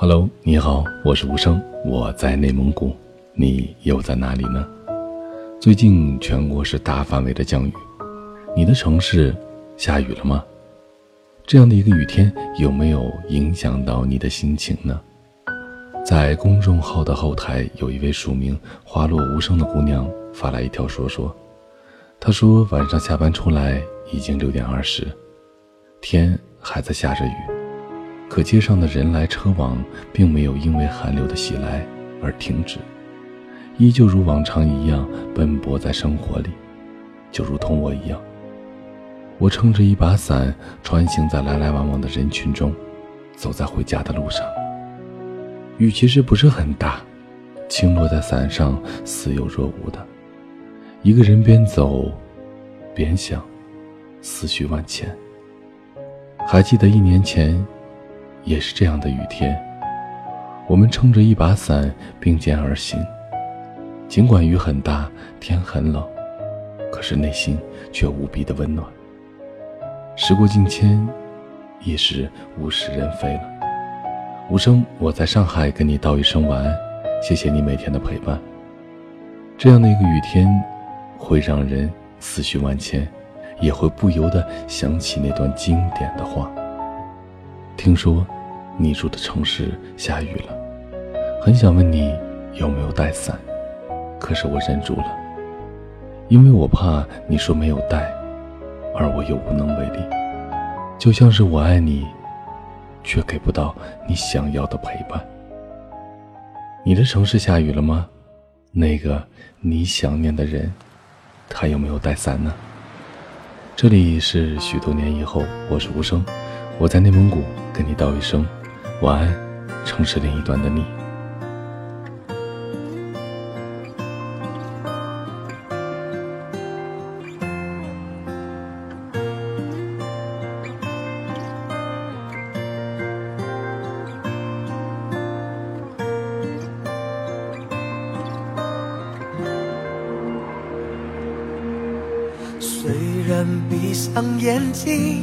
Hello，你好，我是无声，我在内蒙古，你又在哪里呢？最近全国是大范围的降雨，你的城市下雨了吗？这样的一个雨天有没有影响到你的心情呢？在公众号的后台，有一位署名“花落无声”的姑娘发来一条说说，她说晚上下班出来已经六点二十，天还在下着雨。可街上的人来车往，并没有因为寒流的袭来而停止，依旧如往常一样奔波在生活里，就如同我一样。我撑着一把伞，穿行在来来往往的人群中，走在回家的路上。雨其实不是很大，轻落在伞上，似有若无的。一个人边走，边想，思绪万千。还记得一年前。也是这样的雨天，我们撑着一把伞并肩而行。尽管雨很大，天很冷，可是内心却无比的温暖。时过境迁，已是物是人非了。无声，我在上海跟你道一声晚安，谢谢你每天的陪伴。这样的一个雨天，会让人思绪万千，也会不由得想起那段经典的话。听说。你住的城市下雨了，很想问你有没有带伞，可是我忍住了，因为我怕你说没有带，而我又无能为力，就像是我爱你，却给不到你想要的陪伴。你的城市下雨了吗？那个你想念的人，他有没有带伞呢？这里是许多年以后，我是无声，我在内蒙古跟你道一声。晚安，城市另一端的你。虽然闭上眼睛，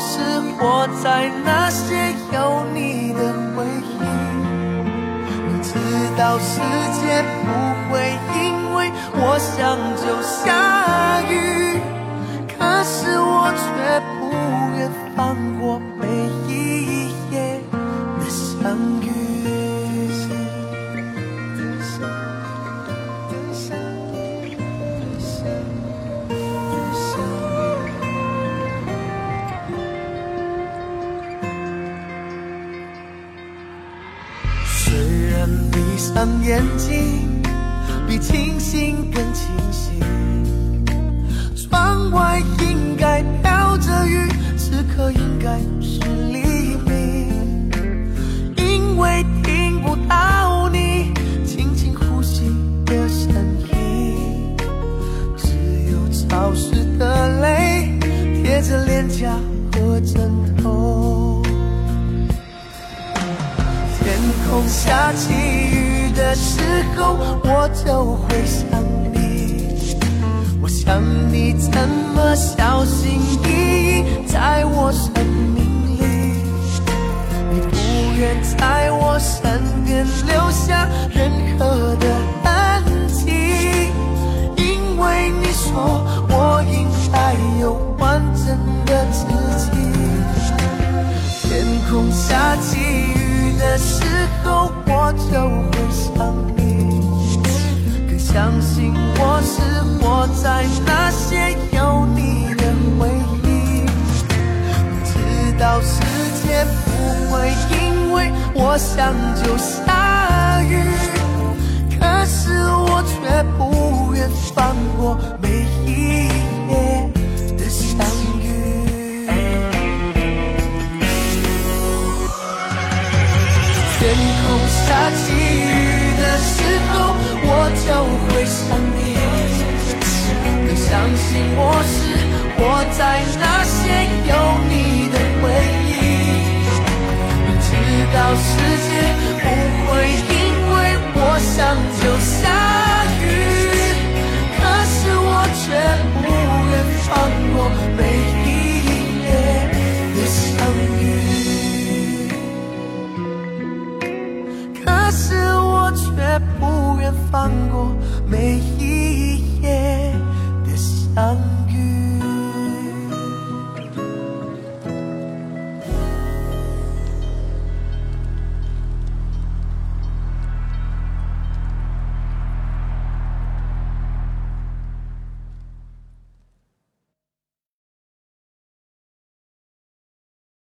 是活在那些有你的回忆。我知道世界不会因为我想就想闭上眼睛，比清醒更清醒。窗外应该飘着雨，此刻应该是黎明。因为听不到你轻轻呼吸的声音，只有潮湿的泪贴着脸颊下起雨。的时候，我就会想你。我想你怎么小心翼翼在我生命里，你不愿在我身边留下任何的我就会想你。更相信我是活在那些有你的回忆。知道世界不会因为我想就下雨，可是我却不愿放过每一下起雨的时候，我就会想你。更相信我是活在那些有你的回忆。明知放过每一